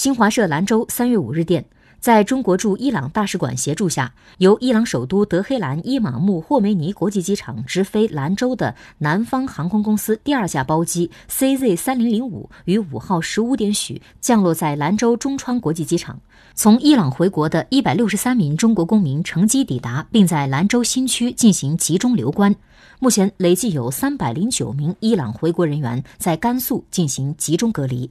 新华社兰州三月五日电在中国驻伊朗大使馆协助下由伊朗首都德黑兰伊玛目霍梅尼国际机场直飞兰州的南方航空公司第二架包机 cz 三零零五于五号十五点许降落在兰州中川国际机场。从伊朗回国的一百六十三名中国公民乘机抵达并在兰州新区进行集中留观。目前累计有三百零九名伊朗回国人员在甘肃进行集中隔离。